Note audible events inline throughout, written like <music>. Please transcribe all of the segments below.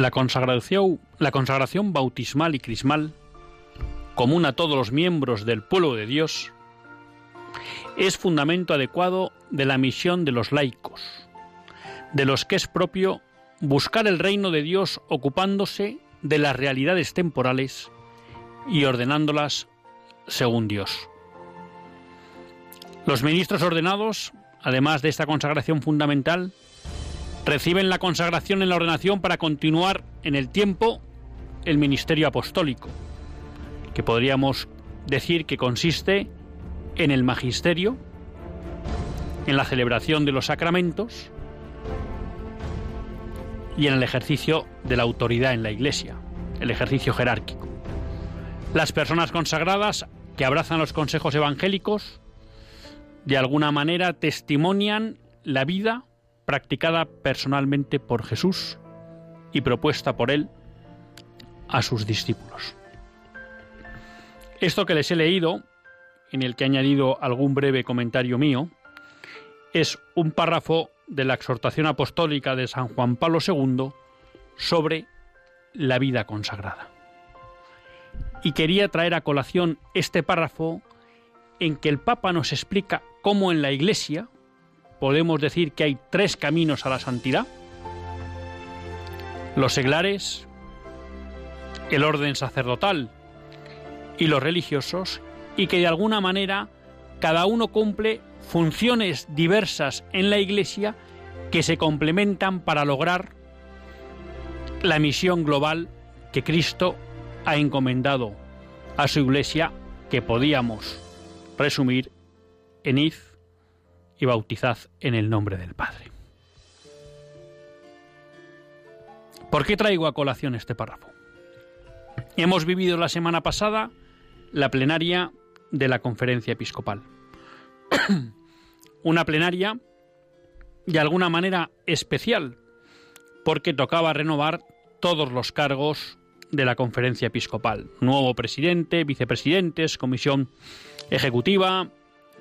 La consagración, la consagración bautismal y crismal, común a todos los miembros del pueblo de Dios, es fundamento adecuado de la misión de los laicos, de los que es propio buscar el reino de Dios ocupándose de las realidades temporales y ordenándolas según Dios. Los ministros ordenados, además de esta consagración fundamental, reciben la consagración en la ordenación para continuar en el tiempo el ministerio apostólico, que podríamos decir que consiste en el magisterio, en la celebración de los sacramentos y en el ejercicio de la autoridad en la Iglesia, el ejercicio jerárquico. Las personas consagradas que abrazan los consejos evangélicos, de alguna manera testimonian la vida practicada personalmente por Jesús y propuesta por él a sus discípulos. Esto que les he leído, en el que he añadido algún breve comentario mío, es un párrafo de la exhortación apostólica de San Juan Pablo II sobre la vida consagrada. Y quería traer a colación este párrafo en que el Papa nos explica cómo en la Iglesia, podemos decir que hay tres caminos a la santidad. Los seglares, el orden sacerdotal y los religiosos, y que de alguna manera cada uno cumple funciones diversas en la Iglesia que se complementan para lograr la misión global que Cristo ha encomendado a su Iglesia, que podíamos resumir en id y bautizad en el nombre del Padre. ¿Por qué traigo a colación este párrafo? Hemos vivido la semana pasada la plenaria de la conferencia episcopal. Una plenaria de alguna manera especial, porque tocaba renovar todos los cargos de la conferencia episcopal. Nuevo presidente, vicepresidentes, comisión ejecutiva,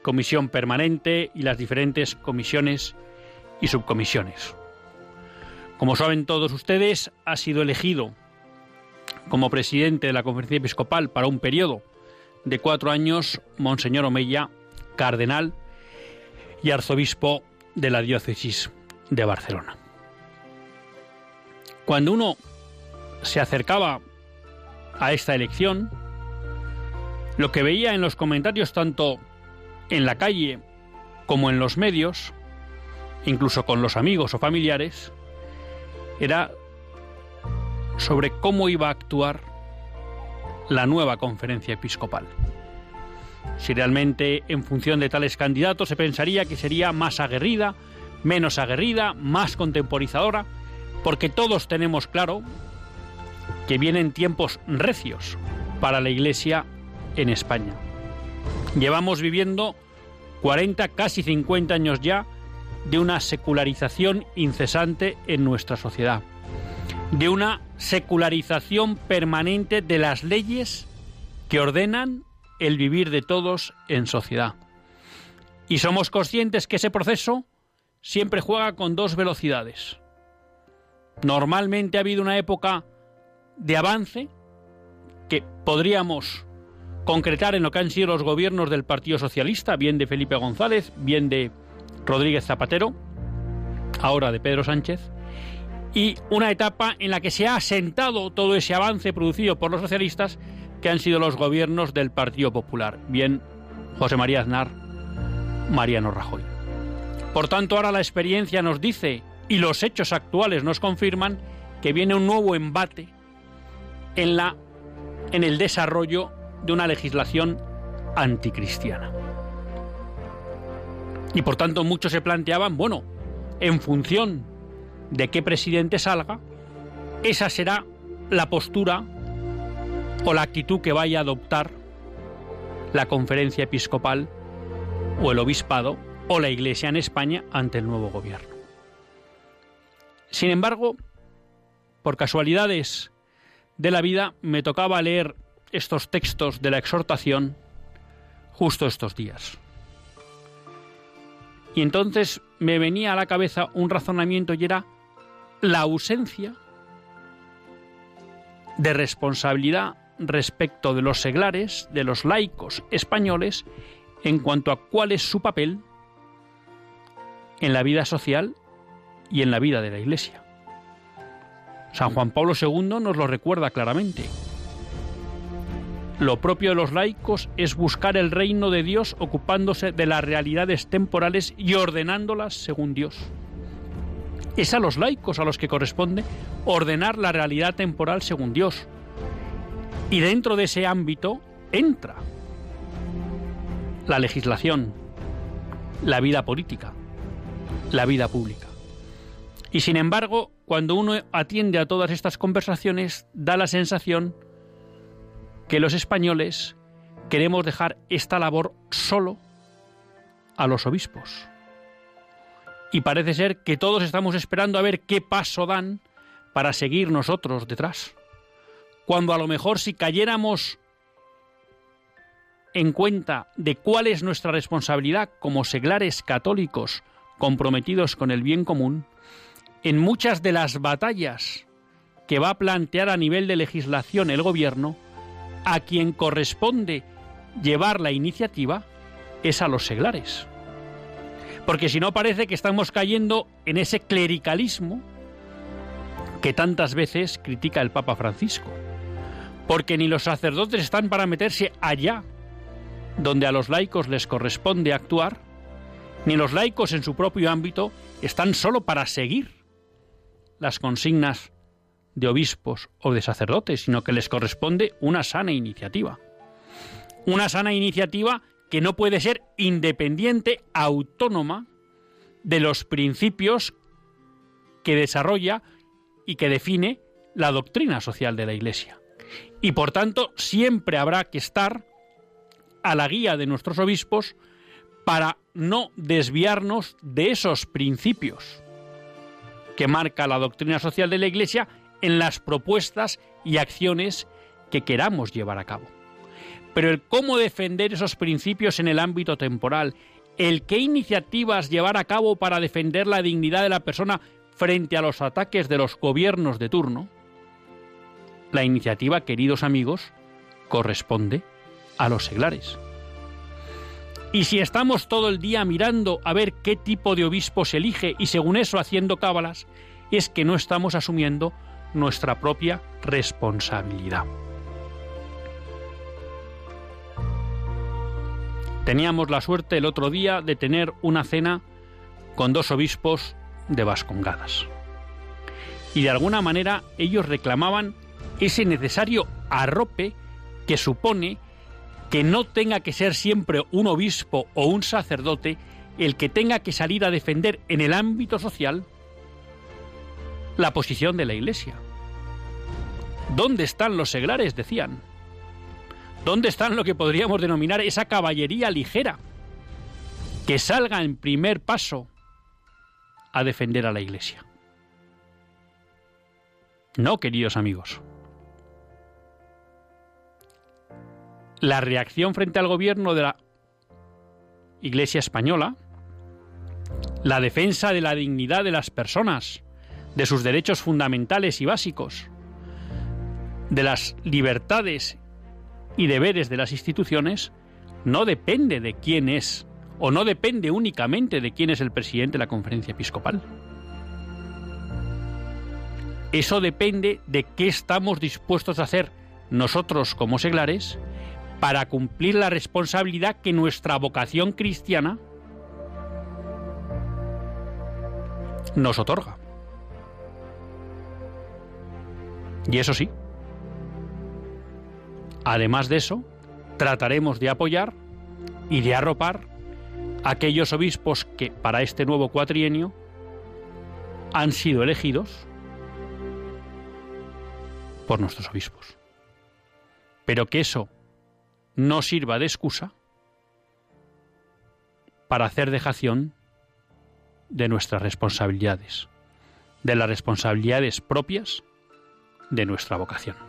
comisión permanente y las diferentes comisiones y subcomisiones. Como saben todos ustedes, ha sido elegido como presidente de la Conferencia Episcopal para un periodo de cuatro años Monseñor Omeya, cardenal y arzobispo de la diócesis de Barcelona. Cuando uno se acercaba a esta elección, lo que veía en los comentarios tanto en la calle como en los medios, incluso con los amigos o familiares, era sobre cómo iba a actuar la nueva conferencia episcopal. Si realmente en función de tales candidatos se pensaría que sería más aguerrida, menos aguerrida, más contemporizadora, porque todos tenemos claro que vienen tiempos recios para la Iglesia en España Llevamos viviendo 40, casi 50 años ya de una secularización incesante en nuestra sociedad, de una secularización permanente de las leyes que ordenan el vivir de todos en sociedad. Y somos conscientes que ese proceso siempre juega con dos velocidades. Normalmente ha habido una época de avance que podríamos concretar en lo que han sido los gobiernos del Partido Socialista, bien de Felipe González, bien de Rodríguez Zapatero, ahora de Pedro Sánchez, y una etapa en la que se ha asentado todo ese avance producido por los socialistas que han sido los gobiernos del Partido Popular, bien José María Aznar, Mariano Rajoy. Por tanto, ahora la experiencia nos dice, y los hechos actuales nos confirman, que viene un nuevo embate en, la, en el desarrollo de una legislación anticristiana. Y por tanto muchos se planteaban, bueno, en función de qué presidente salga, esa será la postura o la actitud que vaya a adoptar la conferencia episcopal o el obispado o la iglesia en España ante el nuevo gobierno. Sin embargo, por casualidades de la vida, me tocaba leer estos textos de la exhortación justo estos días. Y entonces me venía a la cabeza un razonamiento y era la ausencia de responsabilidad respecto de los seglares, de los laicos españoles, en cuanto a cuál es su papel en la vida social y en la vida de la Iglesia. San Juan Pablo II nos lo recuerda claramente. Lo propio de los laicos es buscar el reino de Dios ocupándose de las realidades temporales y ordenándolas según Dios. Es a los laicos a los que corresponde ordenar la realidad temporal según Dios. Y dentro de ese ámbito entra la legislación, la vida política, la vida pública. Y sin embargo, cuando uno atiende a todas estas conversaciones, da la sensación que los españoles queremos dejar esta labor solo a los obispos. Y parece ser que todos estamos esperando a ver qué paso dan para seguir nosotros detrás. Cuando a lo mejor si cayéramos en cuenta de cuál es nuestra responsabilidad como seglares católicos comprometidos con el bien común, en muchas de las batallas que va a plantear a nivel de legislación el gobierno, a quien corresponde llevar la iniciativa es a los seglares. Porque si no parece que estamos cayendo en ese clericalismo que tantas veces critica el Papa Francisco. Porque ni los sacerdotes están para meterse allá donde a los laicos les corresponde actuar, ni los laicos en su propio ámbito están solo para seguir las consignas de obispos o de sacerdotes, sino que les corresponde una sana iniciativa. Una sana iniciativa que no puede ser independiente, autónoma de los principios que desarrolla y que define la doctrina social de la Iglesia. Y por tanto siempre habrá que estar a la guía de nuestros obispos para no desviarnos de esos principios que marca la doctrina social de la Iglesia en las propuestas y acciones que queramos llevar a cabo. Pero el cómo defender esos principios en el ámbito temporal, el qué iniciativas llevar a cabo para defender la dignidad de la persona frente a los ataques de los gobiernos de turno, la iniciativa, queridos amigos, corresponde a los seglares. Y si estamos todo el día mirando a ver qué tipo de obispo se elige y según eso haciendo cábalas, es que no estamos asumiendo nuestra propia responsabilidad. Teníamos la suerte el otro día de tener una cena con dos obispos de Vascongadas. Y de alguna manera ellos reclamaban ese necesario arrope que supone que no tenga que ser siempre un obispo o un sacerdote el que tenga que salir a defender en el ámbito social la posición de la Iglesia. ¿Dónde están los seglares? decían. ¿Dónde están lo que podríamos denominar esa caballería ligera? Que salga en primer paso a defender a la Iglesia. No, queridos amigos. La reacción frente al gobierno de la Iglesia española, la defensa de la dignidad de las personas, de sus derechos fundamentales y básicos, de las libertades y deberes de las instituciones, no depende de quién es, o no depende únicamente de quién es el presidente de la conferencia episcopal. Eso depende de qué estamos dispuestos a hacer nosotros como seglares para cumplir la responsabilidad que nuestra vocación cristiana nos otorga. Y eso sí, además de eso, trataremos de apoyar y de arropar a aquellos obispos que para este nuevo cuatrienio han sido elegidos por nuestros obispos. Pero que eso no sirva de excusa para hacer dejación de nuestras responsabilidades, de las responsabilidades propias de nuestra vocación.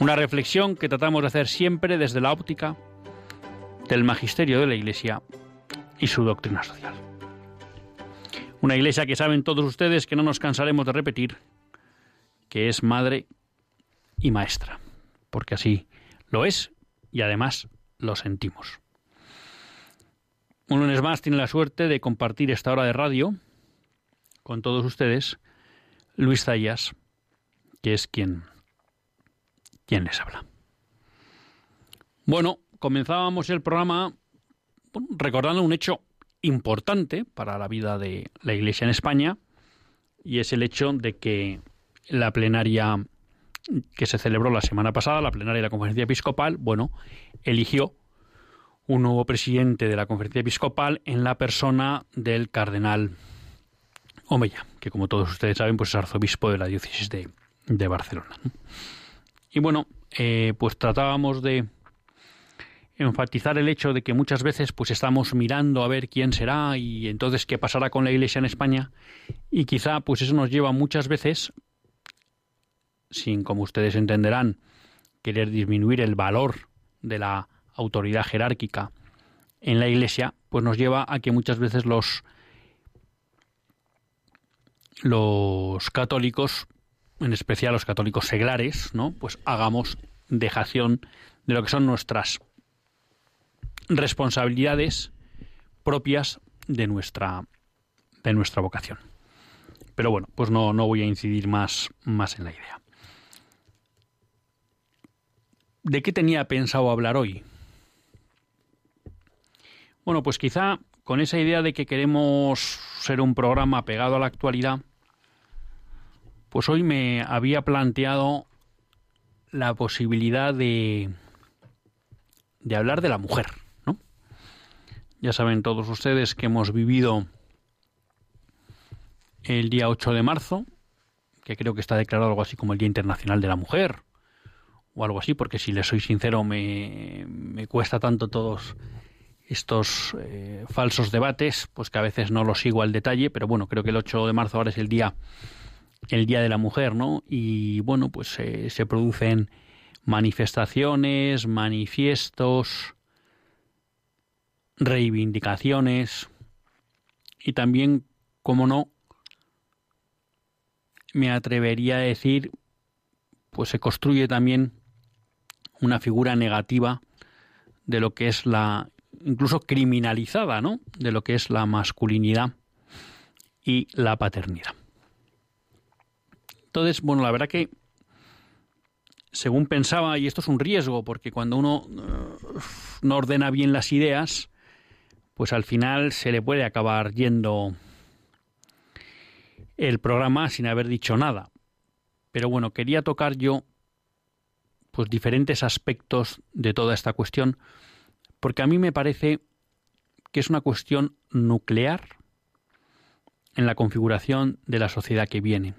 una reflexión que tratamos de hacer siempre desde la óptica del magisterio de la Iglesia y su doctrina social. Una Iglesia que saben todos ustedes que no nos cansaremos de repetir, que es madre y maestra, porque así lo es y además lo sentimos. Un lunes más tiene la suerte de compartir esta hora de radio con todos ustedes Luis Zayas, que es quien ¿Quién les habla. Bueno, comenzábamos el programa recordando un hecho importante para la vida de la Iglesia en España y es el hecho de que la plenaria que se celebró la semana pasada, la plenaria de la Conferencia Episcopal, bueno, eligió un nuevo presidente de la Conferencia Episcopal en la persona del cardenal Omeya, que como todos ustedes saben, pues es arzobispo de la diócesis de Barcelona. Y bueno, eh, pues tratábamos de enfatizar el hecho de que muchas veces pues estamos mirando a ver quién será y entonces qué pasará con la Iglesia en España. Y quizá pues eso nos lleva muchas veces sin como ustedes entenderán querer disminuir el valor de la autoridad jerárquica en la Iglesia pues nos lleva a que muchas veces los los católicos, en especial los católicos seglares, ¿no? Pues hagamos dejación de lo que son nuestras responsabilidades propias de nuestra de nuestra vocación. Pero bueno, pues no, no voy a incidir más, más en la idea. ¿De qué tenía pensado hablar hoy? Bueno, pues quizá con esa idea de que queremos ser un programa pegado a la actualidad, pues hoy me había planteado la posibilidad de, de hablar de la mujer, ¿no? Ya saben todos ustedes que hemos vivido el día 8 de marzo, que creo que está declarado algo así como el Día Internacional de la Mujer, o algo así, porque si les soy sincero me, me cuesta tanto todos estos eh, falsos debates, pues que a veces no los sigo al detalle, pero bueno, creo que el 8 de marzo ahora es el día el día de la mujer, ¿no? Y bueno, pues eh, se producen manifestaciones, manifiestos, reivindicaciones y también, como no, me atrevería a decir, pues se construye también una figura negativa de lo que es la incluso criminalizada, ¿no? De lo que es la masculinidad y la paternidad. Entonces, bueno, la verdad que según pensaba, y esto es un riesgo, porque cuando uno eh, no ordena bien las ideas, pues al final se le puede acabar yendo el programa sin haber dicho nada. Pero bueno, quería tocar yo pues diferentes aspectos de toda esta cuestión, porque a mí me parece que es una cuestión nuclear en la configuración de la sociedad que viene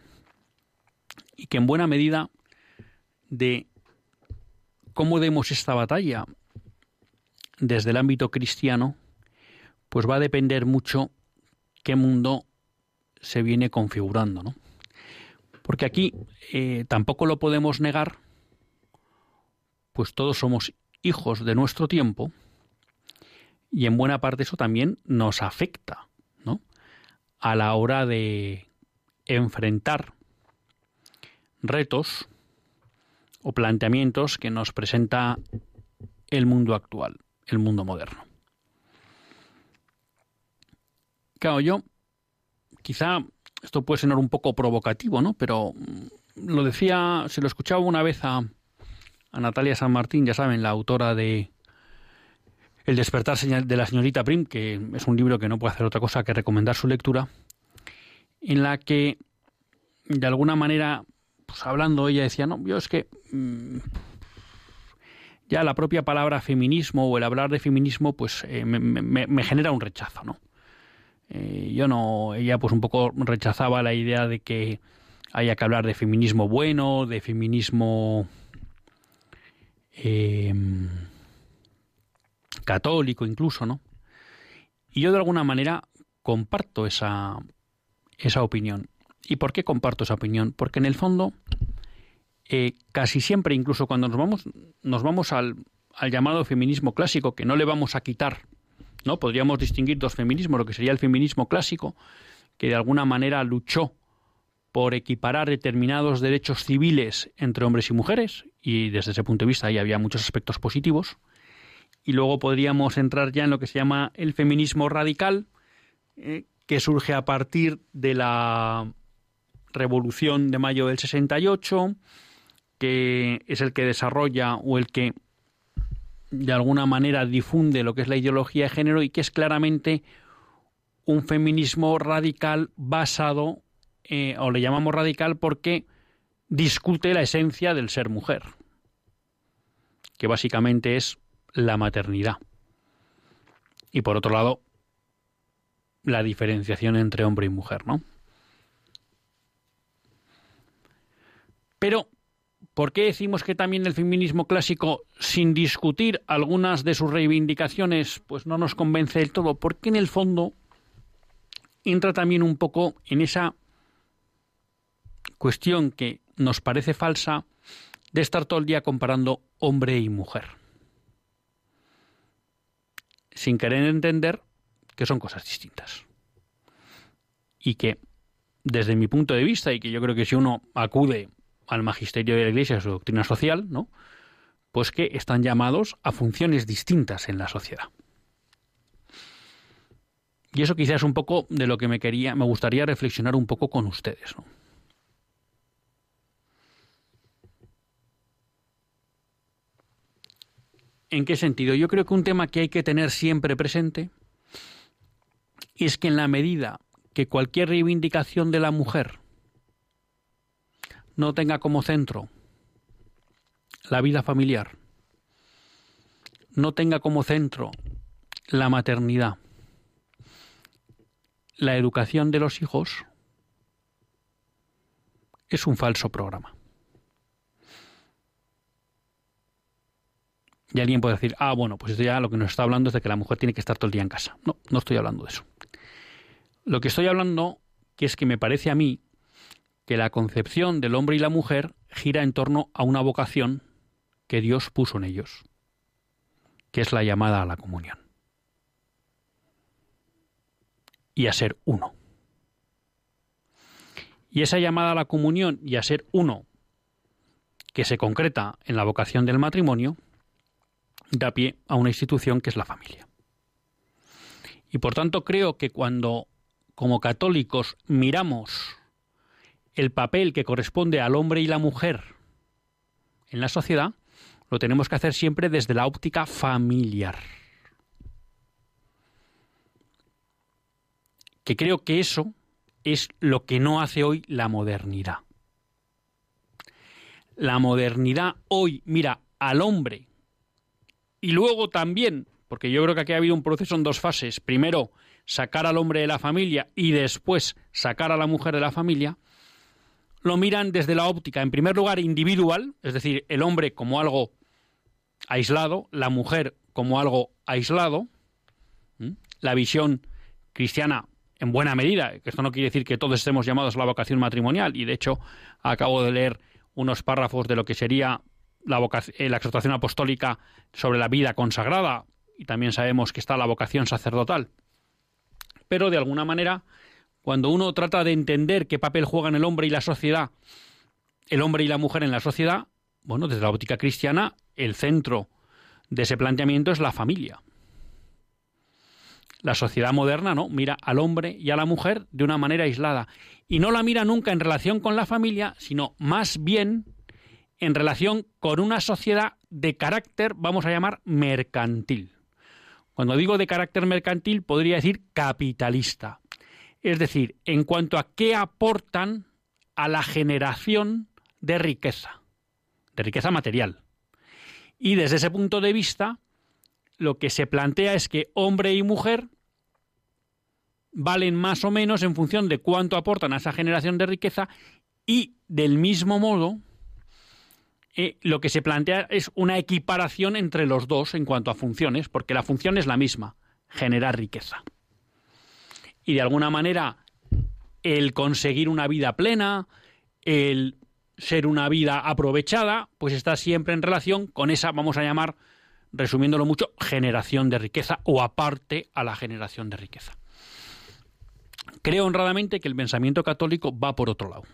y que en buena medida de cómo demos esta batalla desde el ámbito cristiano, pues va a depender mucho qué mundo se viene configurando, ¿no? Porque aquí eh, tampoco lo podemos negar, pues todos somos hijos de nuestro tiempo y en buena parte eso también nos afecta, ¿no? A la hora de enfrentar retos o planteamientos que nos presenta el mundo actual, el mundo moderno. Claro, yo quizá esto puede sonar un poco provocativo, ¿no? Pero mm, lo decía, se lo escuchaba una vez a, a Natalia San Martín, ya saben, la autora de El despertar de la señorita Prim, que es un libro que no puede hacer otra cosa que recomendar su lectura, en la que de alguna manera, pues hablando, ella decía, no, yo es que mm, ya la propia palabra feminismo o el hablar de feminismo, pues eh, me, me genera un rechazo, ¿no? Eh, yo no, ella pues un poco rechazaba la idea de que haya que hablar de feminismo bueno, de feminismo em, católico incluso, ¿no? Y yo de alguna manera comparto esa, esa opinión. ¿Y por qué comparto esa opinión? Porque en el fondo, eh, casi siempre, incluso cuando nos vamos, nos vamos al, llamado feminismo clásico, que no le vamos a quitar ¿no? Podríamos distinguir dos feminismos, lo que sería el feminismo clásico, que de alguna manera luchó por equiparar determinados derechos civiles entre hombres y mujeres, y desde ese punto de vista ahí había muchos aspectos positivos. Y luego podríamos entrar ya en lo que se llama el feminismo radical, eh, que surge a partir de la Revolución de Mayo del 68, que es el que desarrolla o el que de alguna manera difunde lo que es la ideología de género y que es claramente un feminismo radical basado, eh, o le llamamos radical porque discute la esencia del ser mujer, que básicamente es la maternidad. Y por otro lado, la diferenciación entre hombre y mujer, ¿no? Pero ¿Por qué decimos que también el feminismo clásico, sin discutir algunas de sus reivindicaciones, pues no nos convence del todo? Porque en el fondo entra también un poco en esa cuestión que nos parece falsa de estar todo el día comparando hombre y mujer. Sin querer entender que son cosas distintas. Y que desde mi punto de vista, y que yo creo que si uno acude al magisterio de la Iglesia, a su doctrina social, ¿no? Pues que están llamados a funciones distintas en la sociedad. Y eso quizás es un poco de lo que me quería, me gustaría reflexionar un poco con ustedes. ¿En qué sentido? Yo creo que un tema que hay que tener siempre presente es que en la medida que cualquier reivindicación de la mujer no tenga como centro la vida familiar, no tenga como centro la maternidad, la educación de los hijos, es un falso programa. Y alguien puede decir, ah, bueno, pues esto ya lo que nos está hablando es de que la mujer tiene que estar todo el día en casa. No, no estoy hablando de eso. Lo que estoy hablando que es que me parece a mí que la concepción del hombre y la mujer gira en torno a una vocación que Dios puso en ellos, que es la llamada a la comunión y a ser uno. Y esa llamada a la comunión y a ser uno, que se concreta en la vocación del matrimonio, da pie a una institución que es la familia. Y por tanto creo que cuando como católicos miramos el papel que corresponde al hombre y la mujer en la sociedad, lo tenemos que hacer siempre desde la óptica familiar. Que creo que eso es lo que no hace hoy la modernidad. La modernidad hoy mira al hombre y luego también, porque yo creo que aquí ha habido un proceso en dos fases. Primero, sacar al hombre de la familia y después sacar a la mujer de la familia, lo miran desde la óptica, en primer lugar, individual, es decir, el hombre como algo aislado, la mujer como algo aislado, la visión cristiana en buena medida, que esto no quiere decir que todos estemos llamados a la vocación matrimonial, y de hecho acabo de leer unos párrafos de lo que sería la, eh, la exhortación apostólica sobre la vida consagrada, y también sabemos que está la vocación sacerdotal. Pero de alguna manera, cuando uno trata de entender qué papel juegan el hombre y la sociedad, el hombre y la mujer en la sociedad, bueno, desde la óptica cristiana, el centro de ese planteamiento es la familia. La sociedad moderna no mira al hombre y a la mujer de una manera aislada y no la mira nunca en relación con la familia, sino más bien en relación con una sociedad de carácter, vamos a llamar, mercantil. Cuando digo de carácter mercantil, podría decir capitalista. Es decir, en cuanto a qué aportan a la generación de riqueza, de riqueza material. Y desde ese punto de vista, lo que se plantea es que hombre y mujer valen más o menos en función de cuánto aportan a esa generación de riqueza y del mismo modo eh, lo que se plantea es una equiparación entre los dos en cuanto a funciones, porque la función es la misma, generar riqueza. Y de alguna manera, el conseguir una vida plena, el ser una vida aprovechada, pues está siempre en relación con esa, vamos a llamar, resumiéndolo mucho, generación de riqueza o aparte a la generación de riqueza. Creo honradamente que el pensamiento católico va por otro lado.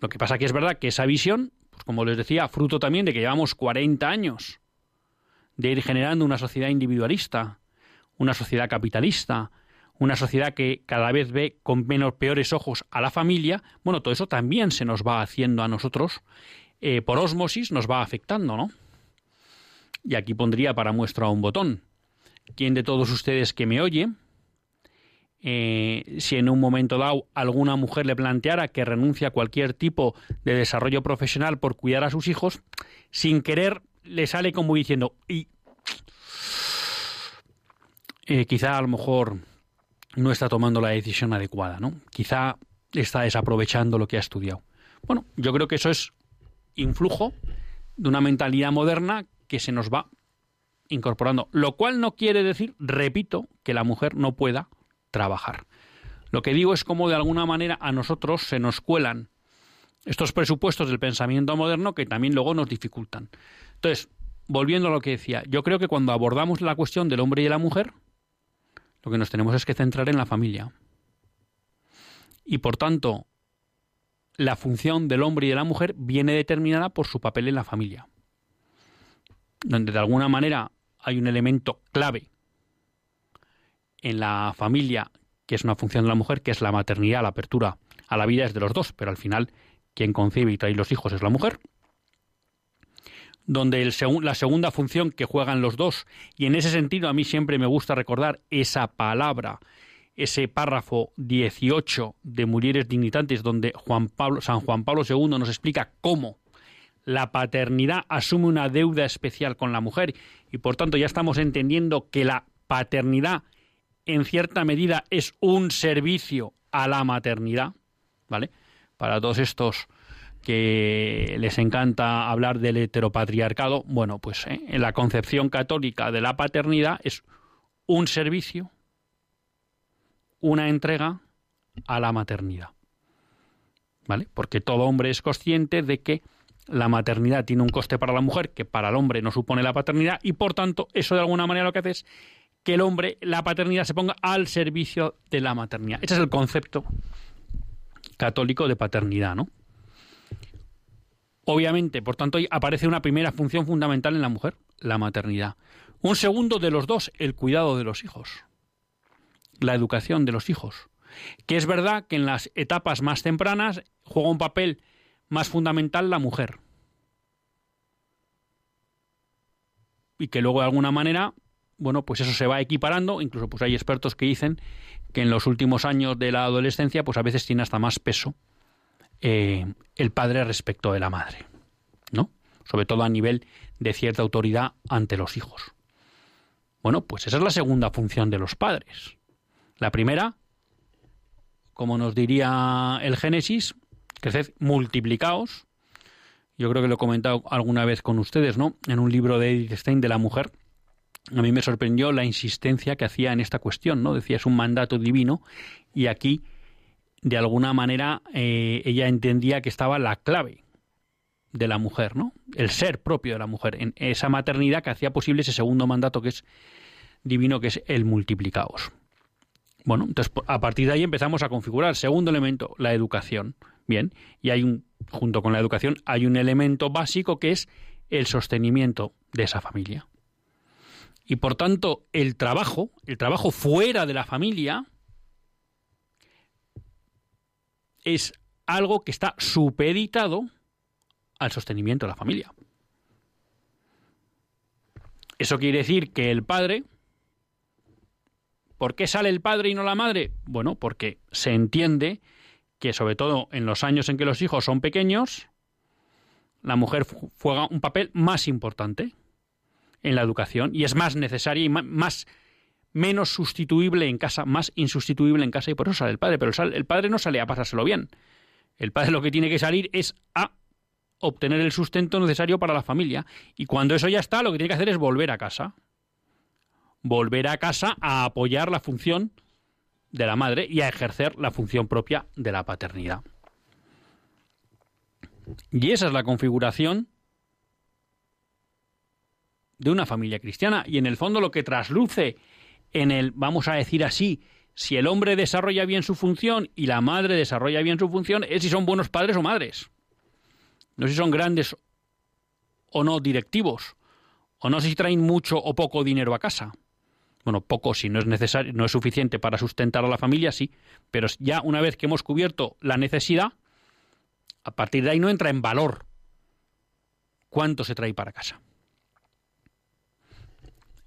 Lo que pasa que es verdad que esa visión, pues como les decía, fruto también de que llevamos 40 años de ir generando una sociedad individualista, una sociedad capitalista, una sociedad que cada vez ve con menos peores ojos a la familia, bueno, todo eso también se nos va haciendo a nosotros, eh, por osmosis nos va afectando, ¿no? Y aquí pondría para muestra un botón. ¿Quién de todos ustedes que me oye eh, si en un momento dado alguna mujer le planteara que renuncia a cualquier tipo de desarrollo profesional por cuidar a sus hijos, sin querer le sale como diciendo, y eh, quizá a lo mejor no está tomando la decisión adecuada, ¿no? Quizá está desaprovechando lo que ha estudiado. Bueno, yo creo que eso es influjo de una mentalidad moderna que se nos va incorporando, lo cual no quiere decir, repito, que la mujer no pueda trabajar. Lo que digo es cómo de alguna manera a nosotros se nos cuelan estos presupuestos del pensamiento moderno que también luego nos dificultan. Entonces, volviendo a lo que decía, yo creo que cuando abordamos la cuestión del hombre y de la mujer, lo que nos tenemos es que centrar en la familia. y por tanto la función del hombre y de la mujer viene determinada por su papel en la familia, donde de alguna manera hay un elemento clave en la familia que es una función de la mujer, que es la maternidad, la apertura a la vida es de los dos, pero al final quien concibe y trae los hijos es la mujer. Donde la segunda función que juegan los dos, y en ese sentido a mí siempre me gusta recordar esa palabra, ese párrafo 18 de Murieres Dignitantes, donde Juan Pablo, San Juan Pablo II nos explica cómo la paternidad asume una deuda especial con la mujer y por tanto ya estamos entendiendo que la paternidad en cierta medida es un servicio a la maternidad, ¿vale? Para todos estos que les encanta hablar del heteropatriarcado, bueno, pues ¿eh? en la concepción católica de la paternidad es un servicio, una entrega a la maternidad. ¿Vale? Porque todo hombre es consciente de que la maternidad tiene un coste para la mujer que para el hombre no supone la paternidad y por tanto eso de alguna manera lo que hace es que el hombre, la paternidad se ponga al servicio de la maternidad. Ese es el concepto católico de paternidad, ¿no? Obviamente, por tanto, aparece una primera función fundamental en la mujer, la maternidad. Un segundo de los dos, el cuidado de los hijos, la educación de los hijos. Que es verdad que en las etapas más tempranas juega un papel más fundamental la mujer. Y que luego de alguna manera, bueno, pues eso se va equiparando, incluso pues hay expertos que dicen que en los últimos años de la adolescencia, pues a veces tiene hasta más peso eh, el padre respecto de la madre, ¿no? Sobre todo a nivel de cierta autoridad ante los hijos. Bueno, pues esa es la segunda función de los padres. La primera, como nos diría el Génesis, creced, multiplicaos. Yo creo que lo he comentado alguna vez con ustedes, ¿no? En un libro de Edith Stein de la mujer, a mí me sorprendió la insistencia que hacía en esta cuestión, ¿no? Decía, es un mandato divino y aquí de alguna manera eh, ella entendía que estaba la clave de la mujer, ¿no? El ser propio de la mujer, en esa maternidad que hacía posible ese segundo mandato que es divino, que es el multiplicaos. Bueno, entonces a partir de ahí empezamos a configurar. Segundo elemento, la educación. Bien, y hay un, junto con la educación, hay un elemento básico que es el sostenimiento de esa familia. Y por tanto, el trabajo, el trabajo fuera de la familia, es algo que está supeditado al sostenimiento de la familia. Eso quiere decir que el padre, ¿por qué sale el padre y no la madre? Bueno, porque se entiende que sobre todo en los años en que los hijos son pequeños, la mujer juega un papel más importante en la educación y es más necesaria y más menos sustituible en casa, más insustituible en casa y por eso sale el padre. Pero el padre no sale a pasárselo bien. El padre lo que tiene que salir es a obtener el sustento necesario para la familia. Y cuando eso ya está, lo que tiene que hacer es volver a casa. Volver a casa a apoyar la función de la madre y a ejercer la función propia de la paternidad. Y esa es la configuración de una familia cristiana. Y en el fondo lo que trasluce en el, vamos a decir así, si el hombre desarrolla bien su función y la madre desarrolla bien su función, es si son buenos padres o madres. No si son grandes o no directivos, o no si traen mucho o poco dinero a casa. Bueno, poco si no es necesario, no es suficiente para sustentar a la familia, sí, pero ya una vez que hemos cubierto la necesidad, a partir de ahí no entra en valor cuánto se trae para casa.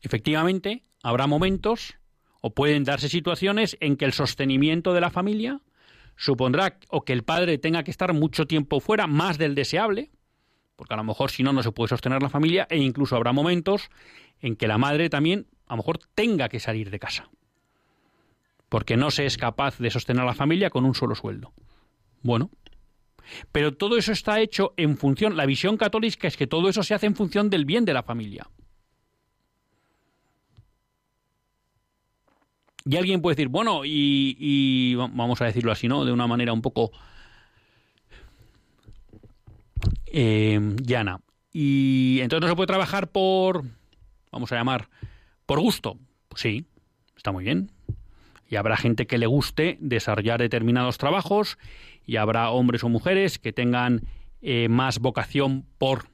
Efectivamente, habrá momentos o pueden darse situaciones en que el sostenimiento de la familia supondrá o que el padre tenga que estar mucho tiempo fuera, más del deseable, porque a lo mejor si no, no se puede sostener la familia, e incluso habrá momentos en que la madre también a lo mejor tenga que salir de casa, porque no se es capaz de sostener a la familia con un solo sueldo. Bueno, pero todo eso está hecho en función, la visión católica es que todo eso se hace en función del bien de la familia. Y alguien puede decir, bueno, y, vamos a decirlo así, ¿no? De una manera un poco eh, llana. Y entonces no se puede trabajar por, vamos a llamar, por gusto. Pues sí, está muy bien. Y habrá gente que le guste desarrollar determinados trabajos y habrá hombres o mujeres que tengan eh, más vocación por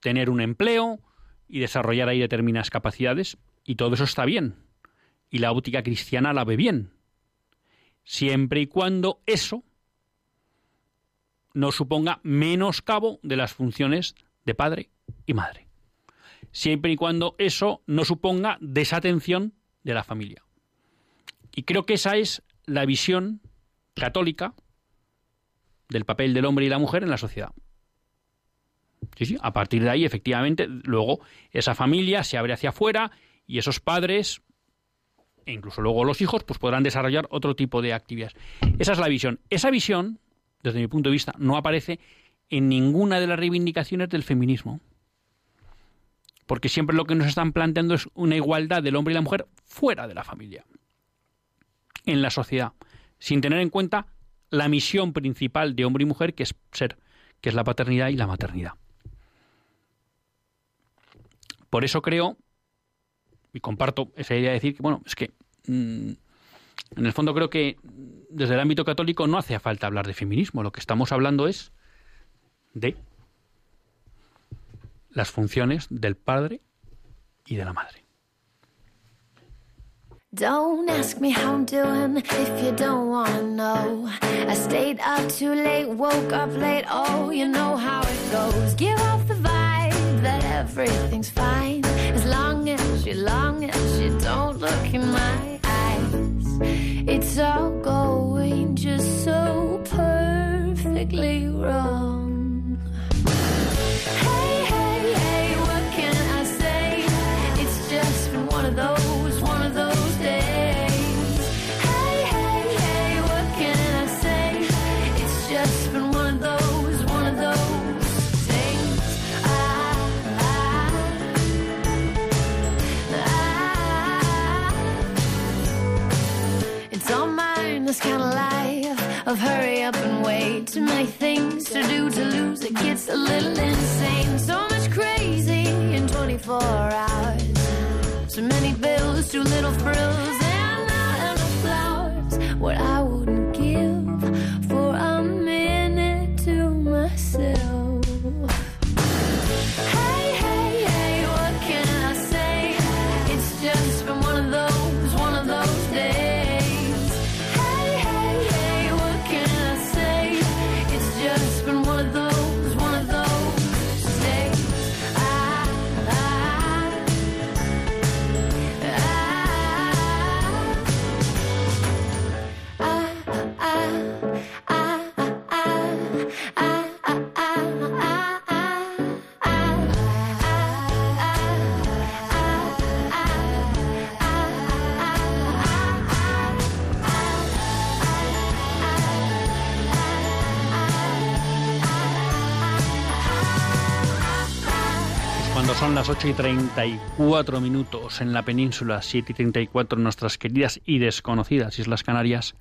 tener un empleo y desarrollar ahí determinadas capacidades. Y todo eso está bien. Y la óptica cristiana la ve bien. Siempre y cuando eso no suponga menoscabo de las funciones de padre y madre. Siempre y cuando eso no suponga desatención de la familia. Y creo que esa es la visión católica del papel del hombre y la mujer en la sociedad. Sí, a partir de ahí, efectivamente, luego esa familia se abre hacia afuera y esos padres, e incluso luego los hijos, pues podrán desarrollar otro tipo de actividades. Esa es la visión. Esa visión desde mi punto de vista, no aparece en ninguna de las reivindicaciones del feminismo. Porque siempre lo que nos están planteando es una igualdad del hombre y la mujer fuera de la familia, en la sociedad, sin tener en cuenta la misión principal de hombre y mujer, que es ser, que es la paternidad y la maternidad. Por eso creo, y comparto esa idea de decir que, bueno, es que mm, en el fondo creo que desde el ámbito católico no hace falta hablar de feminismo. Lo que estamos hablando es de las funciones del padre y de la madre. Don't ask me how I'm doing if you don't want to know. I stayed up too late, woke up late, oh, you know how it goes. Everything's fine as long as you, long as you don't look in my eyes. It's all going just so perfectly wrong. Of hurry up and wait. Too many things to do to lose, it gets a little insane. So much crazy in 24 hours. Too many bills, too little frills, and not enough flowers. What I las 8 y 34 minutos en la península, 7 y 34 en nuestras queridas y desconocidas Islas Canarias,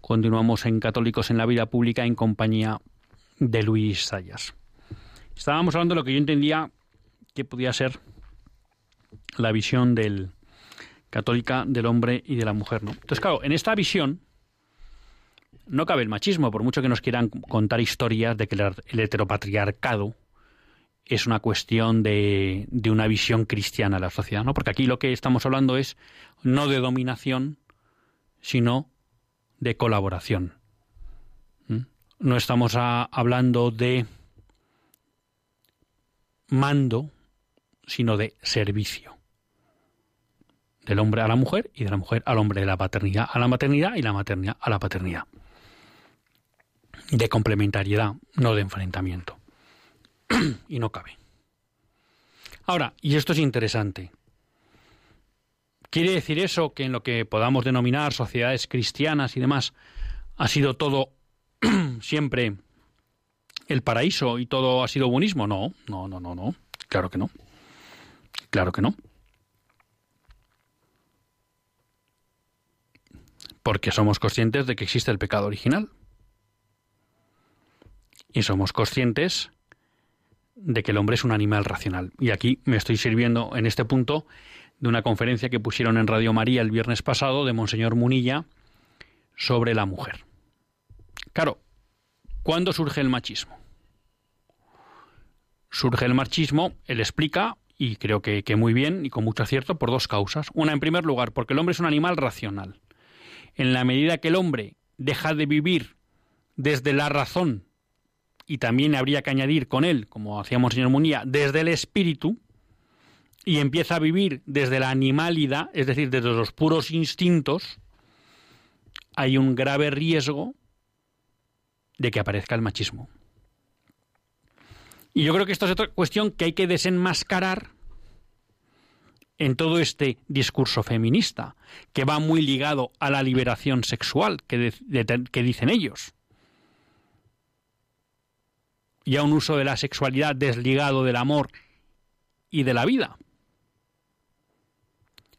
continuamos en Católicos en la Vida Pública en compañía de Luis Sayas. Estábamos hablando de lo que yo entendía que podía ser la visión del católica del hombre y de la mujer, ¿no? Entonces, claro, en esta visión no cabe el machismo, por mucho que nos quieran contar historias de que el heteropatriarcado es una cuestión de, de, una visión cristiana de la sociedad, ¿no? Porque aquí lo que estamos hablando es no de dominación, sino de colaboración. No estamos hablando de mando, sino de servicio. Del hombre a la mujer y de la mujer al hombre, de la paternidad a la maternidad y la maternidad a la paternidad. De complementariedad, no de enfrentamiento y no cabe. Ahora, y esto es interesante, ¿quiere decir eso que en lo que podamos denominar sociedades cristianas y demás ha sido todo <clears throat> siempre el paraíso y todo ha sido buenismo? No, no, no, no, no, claro que no, claro que no. Porque somos conscientes de que existe el pecado original. Y somos conscientes de que el hombre es un animal racional. Y aquí me estoy sirviendo en este punto de una conferencia que pusieron en Radio María el viernes pasado de Monseñor Munilla sobre la mujer. Claro, ¿cuándo surge el machismo? Surge el machismo, él explica, y creo que, que, muy bien y con mucho acierto, por dos causas. Una, en primer lugar, porque el hombre es un animal racional. En la medida que el hombre deja de vivir desde la razón, y también habría que añadir con él, como hacíamos señor Munía, desde el espíritu, y empieza a vivir desde la animalidad, es decir, desde los puros instintos, hay un grave riesgo de que aparezca el machismo. Y yo creo que esto es otra cuestión que hay que desenmascarar en todo este discurso feminista, que va muy ligado a la liberación sexual que dicen ellos. Y a un uso de la sexualidad desligado del amor y de la vida.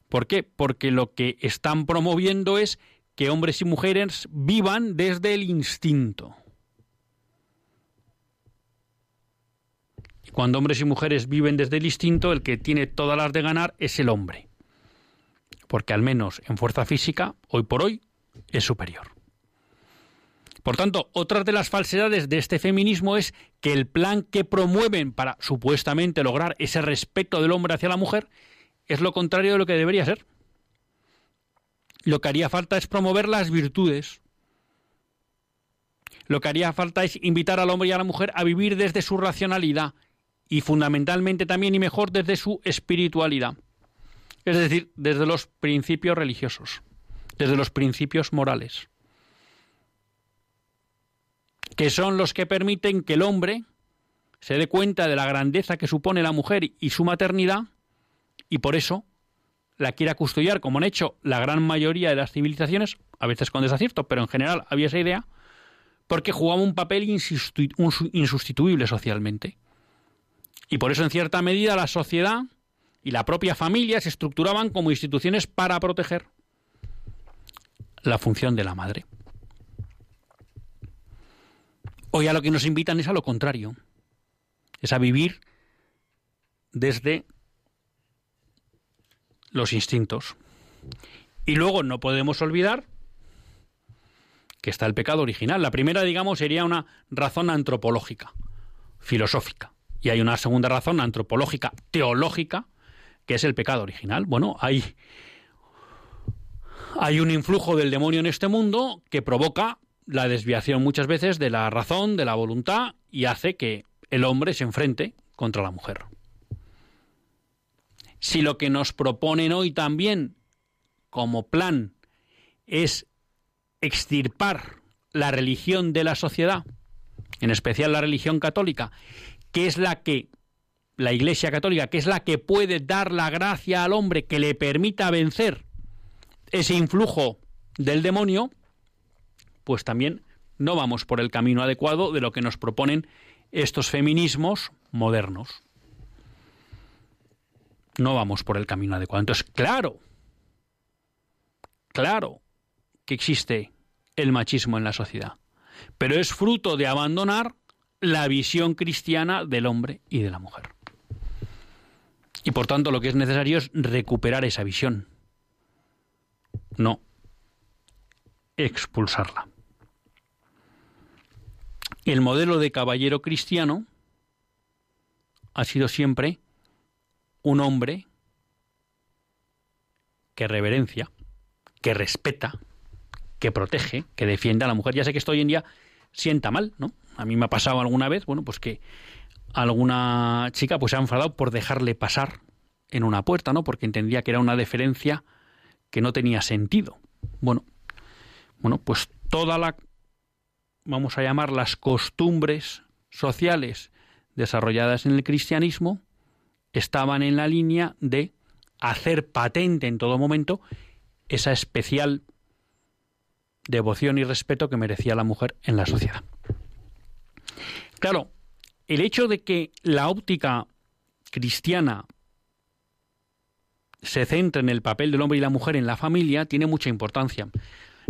¿Por qué? Porque lo que están promoviendo es que hombres y mujeres vivan desde el instinto. Y cuando hombres y mujeres viven desde el instinto, el que tiene todas las de ganar es el hombre. Porque al menos en fuerza física, hoy por hoy, es superior. Por tanto, otra de las falsedades de este feminismo es que el plan que promueven para supuestamente lograr ese respeto del hombre hacia la mujer es lo contrario de lo que debería ser. Lo que haría falta es promover las virtudes. Lo que haría falta es invitar al hombre y a la mujer a vivir desde su racionalidad y fundamentalmente también y mejor desde su espiritualidad. Es decir, desde los principios religiosos, desde los principios morales, que son los que permiten que el hombre se dé cuenta de la grandeza que supone la mujer y su maternidad y por eso la quiera custodiar, como han hecho la gran mayoría de las civilizaciones, a veces con desacierto, pero en general había esa idea, porque jugaba un papel insustituible socialmente. Y por eso, en cierta medida, la sociedad y la propia familia se estructuraban como instituciones para proteger la función de la madre. Hoy a lo que nos invitan es a lo contrario, es a vivir desde los instintos. Y luego no podemos olvidar que está el pecado original. La primera, digamos, sería una razón antropológica, filosófica. Y hay una segunda razón antropológica, teológica, que es el pecado original. Bueno, hay, hay un influjo del demonio en este mundo que provoca la desviación muchas veces de la razón, de la voluntad, y hace que el hombre se enfrente contra la mujer. Si lo que nos proponen hoy también como plan es extirpar la religión de la sociedad, en especial la religión católica, que es la que, la Iglesia católica, que es la que puede dar la gracia al hombre que le permita vencer ese influjo del demonio, pues también no vamos por el camino adecuado de lo que nos proponen estos feminismos modernos no vamos por el camino adecuado. Entonces, claro, claro que existe el machismo en la sociedad, pero es fruto de abandonar la visión cristiana del hombre y de la mujer. Y por tanto lo que es necesario es recuperar esa visión, no expulsarla. El modelo de caballero cristiano ha sido siempre un hombre que reverencia, que respeta, que protege, que defiende a la mujer. Ya sé que esto hoy en día sienta mal, ¿no? A mí me ha pasado alguna vez, bueno, pues que alguna chica pues se ha enfadado por dejarle pasar en una puerta, ¿no? Porque entendía que era una deferencia que no tenía sentido. Bueno, bueno, pues toda la vamos a llamar las costumbres sociales desarrolladas en el cristianismo estaban en la línea de hacer patente en todo momento esa especial devoción y respeto que merecía la mujer en la sociedad. Claro, el hecho de que la óptica cristiana se centre en el papel del hombre y la mujer en la familia tiene mucha importancia.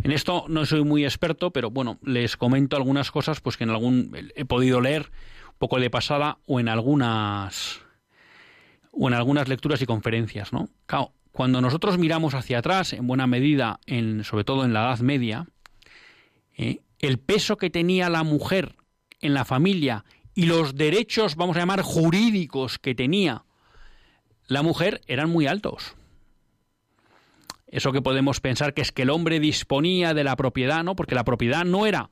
En esto no soy muy experto, pero bueno, les comento algunas cosas pues que en algún he podido leer un poco de pasada o en algunas o en algunas lecturas y conferencias, ¿no? cuando nosotros miramos hacia atrás, en buena medida, en, sobre todo en la Edad Media, ¿eh? el peso que tenía la mujer en la familia y los derechos, vamos a llamar, jurídicos que tenía la mujer eran muy altos. Eso que podemos pensar que es que el hombre disponía de la propiedad, ¿no? Porque la propiedad no era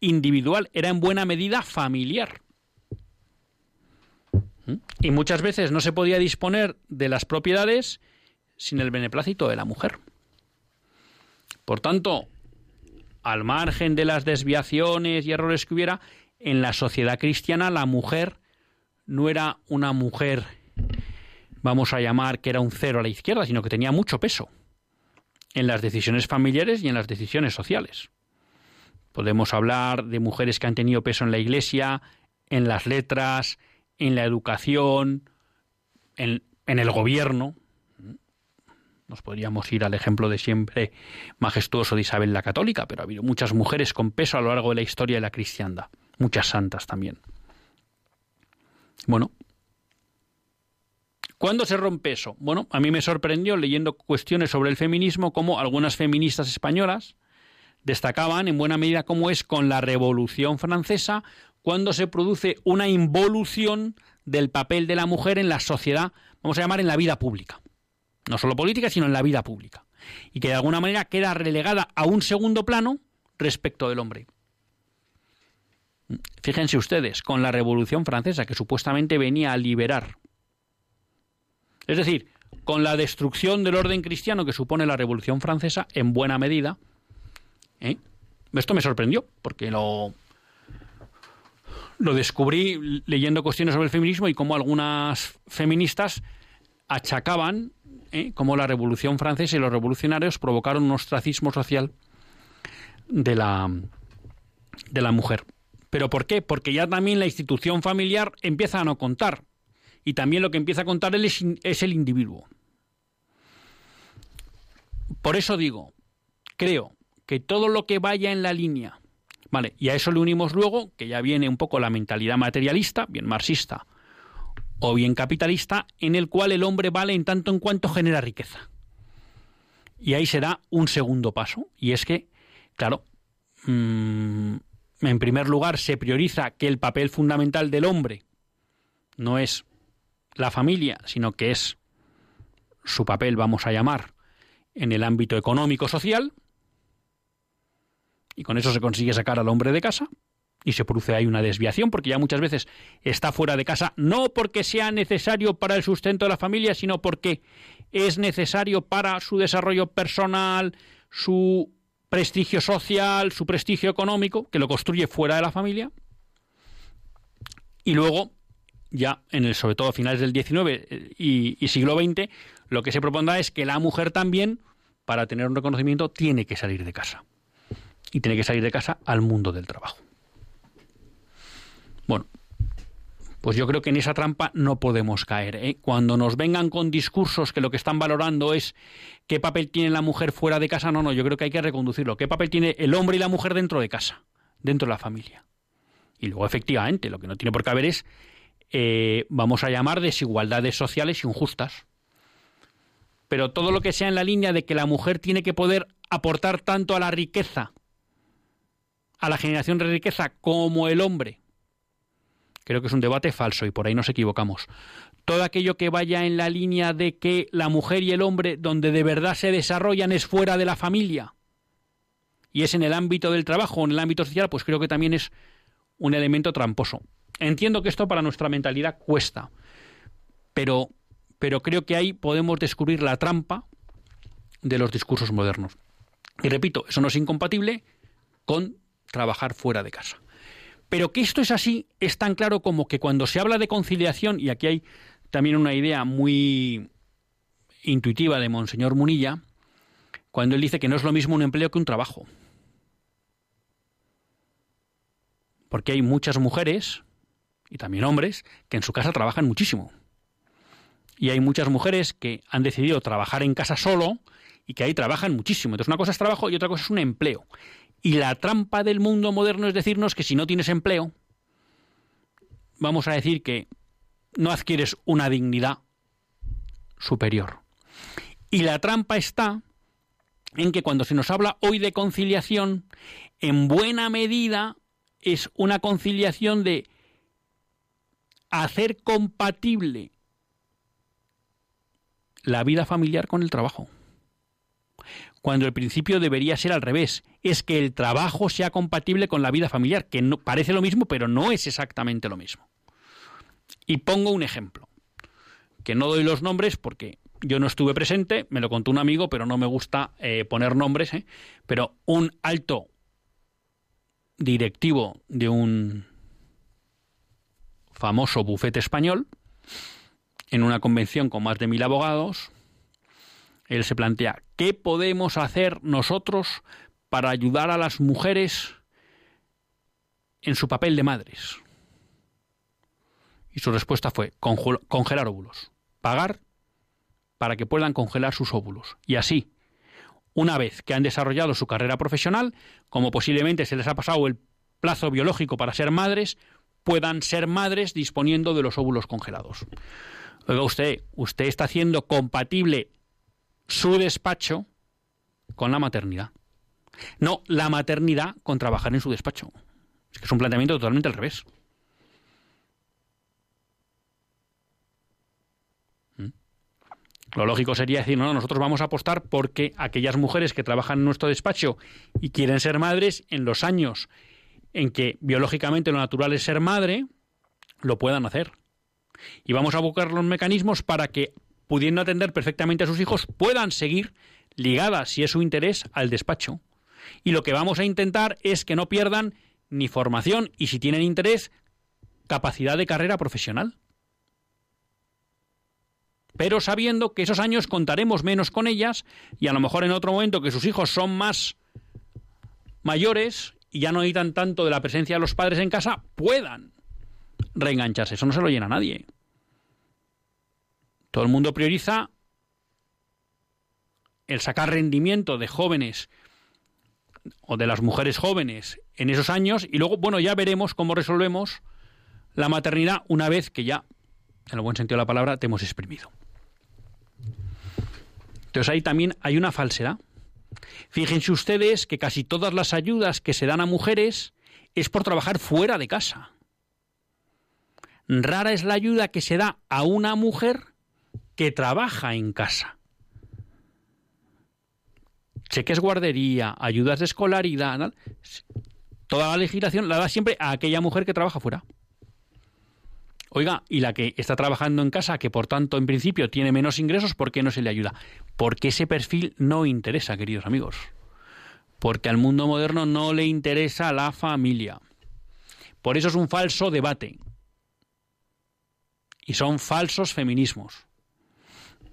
individual, era en buena medida familiar. ¿Mm? Y muchas veces no se podía disponer de las propiedades sin el beneplácito de la mujer. Por tanto, al margen de las desviaciones y errores que hubiera, en la sociedad cristiana la mujer no era una mujer, vamos a llamar que era un cero a la izquierda, sino que tenía mucho peso en las decisiones familiares y en las decisiones sociales. Podemos hablar de mujeres que han tenido peso en la iglesia, en las letras, en la educación, en, en el gobierno. Nos podríamos ir al ejemplo de siempre majestuoso de Isabel la Católica, pero ha habido muchas mujeres con peso a lo largo de la historia de la cristiandad muchas santas también. Bueno, ¿cuándo se rompe eso? Bueno, a mí me sorprendió leyendo cuestiones sobre el feminismo cómo algunas feministas españolas destacaban en buena medida cómo es con la Revolución Francesa cuando se produce una involución del papel de la mujer en la sociedad, vamos a llamar en la vida pública. No solo política, sino en la vida pública. Y que de alguna manera queda relegada a un segundo plano respecto del hombre. Fíjense ustedes, con la Revolución Francesa, que supuestamente venía a liberar. Es decir, con la destrucción del orden cristiano que supone la Revolución Francesa, en buena medida, ¿eh? esto me sorprendió, porque lo, lo descubrí leyendo cuestiones sobre el feminismo y cómo algunas feministas achacaban ¿eh? cómo la Revolución Francesa y los revolucionarios provocaron un ostracismo social de la, de la mujer. ¿Pero por qué? Porque ya también la institución familiar empieza a no contar. Y también lo que empieza a contar es, es el individuo. Por eso digo, creo que todo lo que vaya en la línea, ¿vale? Y a eso le unimos luego, que ya viene un poco la mentalidad materialista, bien marxista o bien capitalista, en el cual el hombre vale en tanto en cuanto genera riqueza. Y ahí será un segundo paso, y es que, claro, mmm, en primer lugar, se prioriza que el papel fundamental del hombre no es la familia, sino que es su papel, vamos a llamar, en el ámbito económico-social, y con eso se consigue sacar al hombre de casa, y se produce ahí una desviación, porque ya muchas veces está fuera de casa, no porque sea necesario para el sustento de la familia, sino porque es necesario para su desarrollo personal, su prestigio social, su prestigio económico, que lo construye fuera de la familia. Y luego, ya en el, sobre todo a finales del XIX eh, y, siglo XX, lo que se propondrá es que la mujer también, para tener un reconocimiento, tiene que salir de casa. Y tiene que salir de casa al mundo del trabajo. Bueno, pues yo creo que en esa trampa no podemos caer. ¿eh? Cuando nos vengan con discursos que lo que están valorando es qué papel tiene la mujer fuera de casa, no, no, yo creo que hay que reconducirlo. ¿Qué papel tiene el hombre y la mujer dentro de casa, dentro de la familia? Y luego, efectivamente, lo que no tiene por qué haber es, eh, vamos a llamar, desigualdades sociales injustas. Pero todo lo que sea en la línea de que la mujer tiene que poder aportar tanto a la riqueza, a la generación de riqueza, como el hombre, Creo que es un debate falso y por ahí nos equivocamos. Todo aquello que vaya en la línea de que la mujer y el hombre donde de verdad se desarrollan es fuera de la familia y es en el ámbito del trabajo en el ámbito social, pues creo que también es un elemento tramposo. Entiendo que esto para nuestra mentalidad cuesta, pero, pero creo que ahí podemos descubrir la trampa de los discursos modernos. Y repito, eso no es incompatible con trabajar fuera de casa. Pero que esto es así es tan claro como que cuando se habla de conciliación, y aquí hay también una idea muy intuitiva de Monseñor Munilla, cuando él dice que no es lo mismo un empleo que un trabajo. Porque hay muchas mujeres, y también hombres, que en su casa trabajan muchísimo. Y hay muchas mujeres que han decidido trabajar en casa solo y que ahí trabajan muchísimo. Entonces una cosa es trabajo y otra cosa es un empleo. Y la trampa del mundo moderno es decirnos que si no tienes empleo, vamos a decir que no adquieres una dignidad superior. Y la trampa está en que cuando se nos habla hoy de conciliación, en buena medida es una conciliación de hacer compatible la vida familiar con el trabajo. Cuando el principio debería ser al revés, es que el trabajo sea compatible con la vida familiar, que no, parece lo mismo, pero no es exactamente lo mismo. Y pongo un ejemplo, que no doy los nombres porque yo no estuve presente, me lo contó un amigo, pero no me gusta eh, poner nombres, ¿eh? pero un alto directivo de un famoso bufete español, en una convención con más de mil abogados, él se plantea, ¿qué podemos hacer nosotros para ayudar a las mujeres en su papel de madres? Y su respuesta fue congelar óvulos, pagar para que puedan congelar sus óvulos. Y así, una vez que han desarrollado su carrera profesional, como posiblemente se les ha pasado el plazo biológico para ser madres, puedan ser madres disponiendo de los óvulos congelados. Oiga usted, usted está haciendo compatible su despacho con la maternidad. No la maternidad con trabajar en su despacho. Es que es un planteamiento totalmente al revés. Lo lógico sería decir, no, nosotros vamos a apostar porque aquellas mujeres que trabajan en nuestro despacho y quieren ser madres, en los años en que biológicamente lo natural es ser madre, lo puedan hacer. Y vamos a buscar los mecanismos para que, pudiendo atender perfectamente a sus hijos, puedan seguir ligadas, si es su interés, al despacho. Y lo que vamos a intentar es que no pierdan ni formación y, si tienen interés, capacidad de carrera profesional pero sabiendo que esos años contaremos menos con ellas y a lo mejor en otro momento que sus hijos son más mayores y ya no necesitan tanto de la presencia de los padres en casa, puedan reengancharse. Eso no se lo llena a nadie. Todo el mundo prioriza el sacar rendimiento de jóvenes o de las mujeres jóvenes en esos años y luego, bueno, ya veremos cómo resolvemos la maternidad una vez que ya, en el buen sentido de la palabra, te hemos exprimido. Entonces ahí también hay una falsedad. Fíjense ustedes que casi todas las ayudas que se dan a mujeres es por trabajar fuera de casa. Rara es la ayuda que se da a una mujer que trabaja en casa. Cheques guardería, ayudas de escolaridad, toda la legislación la da siempre a aquella mujer que trabaja fuera. Oiga, y la que está trabajando en casa, que por tanto en principio tiene menos ingresos, ¿por qué no se le ayuda? Porque ese perfil no interesa, queridos amigos. Porque al mundo moderno no le interesa la familia. Por eso es un falso debate. Y son falsos feminismos.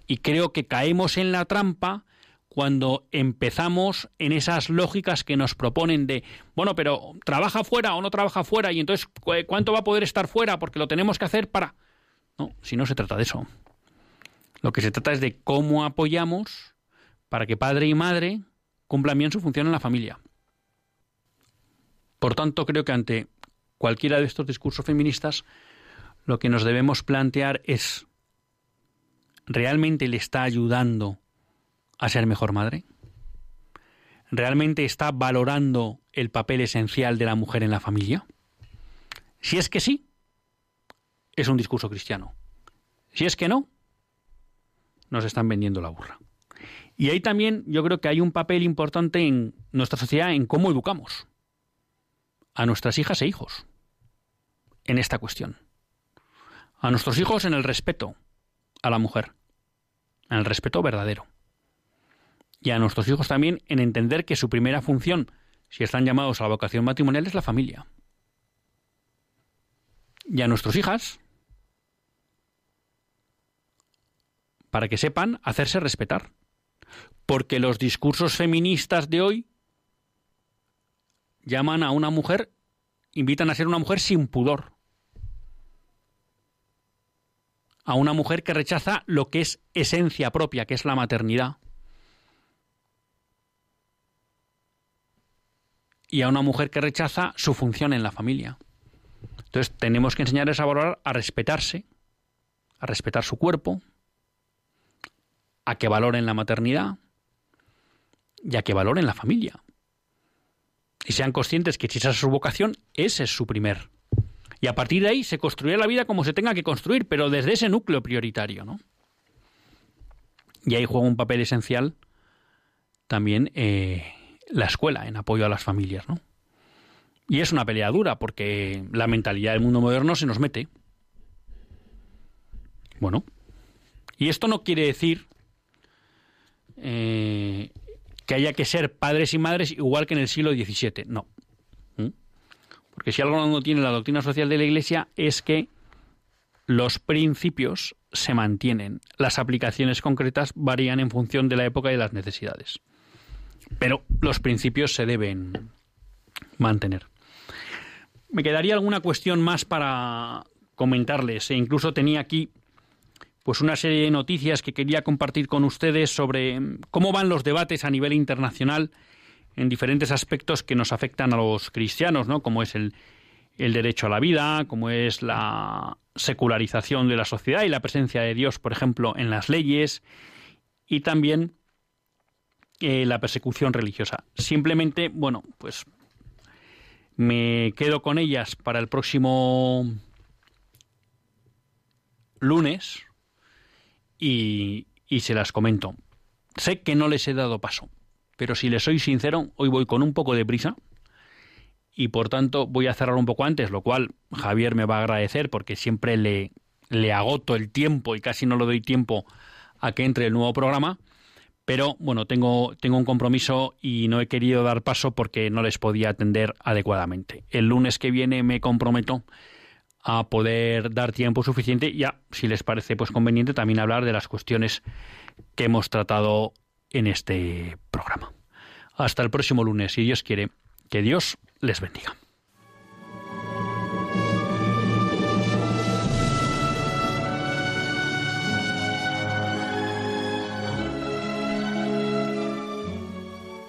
Y creo que caemos en la trampa cuando empezamos en esas lógicas que nos proponen de, bueno, pero trabaja fuera o no trabaja fuera y entonces cuánto va a poder estar fuera porque lo tenemos que hacer para... No, si no se trata de eso. Lo que se trata es de cómo apoyamos para que padre y madre cumplan bien su función en la familia. Por tanto, creo que ante cualquiera de estos discursos feministas, lo que nos debemos plantear es, ¿realmente le está ayudando a ser mejor madre? ¿Realmente está valorando el papel esencial de la mujer en la familia? Si es que sí, es un discurso cristiano. Si es que no, nos están vendiendo la burra. Y ahí también yo creo que hay un papel importante en nuestra sociedad en cómo educamos a nuestras hijas e hijos en esta cuestión. A nuestros hijos en el respeto a la mujer, en el respeto verdadero y a nuestros hijos también en entender que su primera función, si están llamados a la vocación matrimonial, es la familia. Y a nuestras hijas, para que sepan hacerse respetar. Porque los discursos feministas de hoy llaman a una mujer, invitan a ser una mujer sin pudor. A una mujer que rechaza lo que es esencia propia, que es la maternidad. Y a una mujer que rechaza su función en la familia. Entonces tenemos que enseñarles a valorar, a respetarse, a respetar su cuerpo, a que valoren la maternidad y a que valoren la familia. Y sean conscientes que si esa es su vocación, ese es su primer. Y a partir de ahí se construirá la vida como se tenga que construir, pero desde ese núcleo prioritario, ¿no? Y ahí juega un papel esencial también eh, la escuela en apoyo a las familias, ¿no? Y es una pelea dura porque la mentalidad del mundo moderno se nos mete. Bueno, y esto no quiere decir eh, que haya que ser padres y madres igual que en el siglo XVII, no. ¿Mm? Porque si algo no tiene la doctrina social de la Iglesia es que los principios se mantienen, las aplicaciones concretas varían en función de la época y de las necesidades. Pero los principios se deben mantener. Me quedaría alguna cuestión más para comentarles. E incluso tenía aquí pues una serie de noticias que quería compartir con ustedes sobre cómo van los debates a nivel internacional en diferentes aspectos que nos afectan a los cristianos, ¿no? Como es el, el derecho a la vida, como es la secularización de la sociedad y la presencia de Dios, por ejemplo, en las leyes, y también eh, la persecución religiosa. Simplemente, bueno, pues me quedo con ellas para el próximo lunes y, y se las comento. Sé que no les he dado paso, pero si les soy sincero, hoy voy con un poco de prisa y por tanto voy a cerrar un poco antes, lo cual Javier me va a agradecer porque siempre le, le agoto el tiempo y casi no le doy tiempo a que entre el nuevo programa pero bueno, tengo, tengo un compromiso y no he querido dar paso porque no les podía atender adecuadamente. El lunes que viene me comprometo a poder dar tiempo suficiente ya, si les parece pues conveniente, también hablar de las cuestiones que hemos tratado en este programa. Hasta el próximo lunes, si Dios quiere, que Dios les bendiga.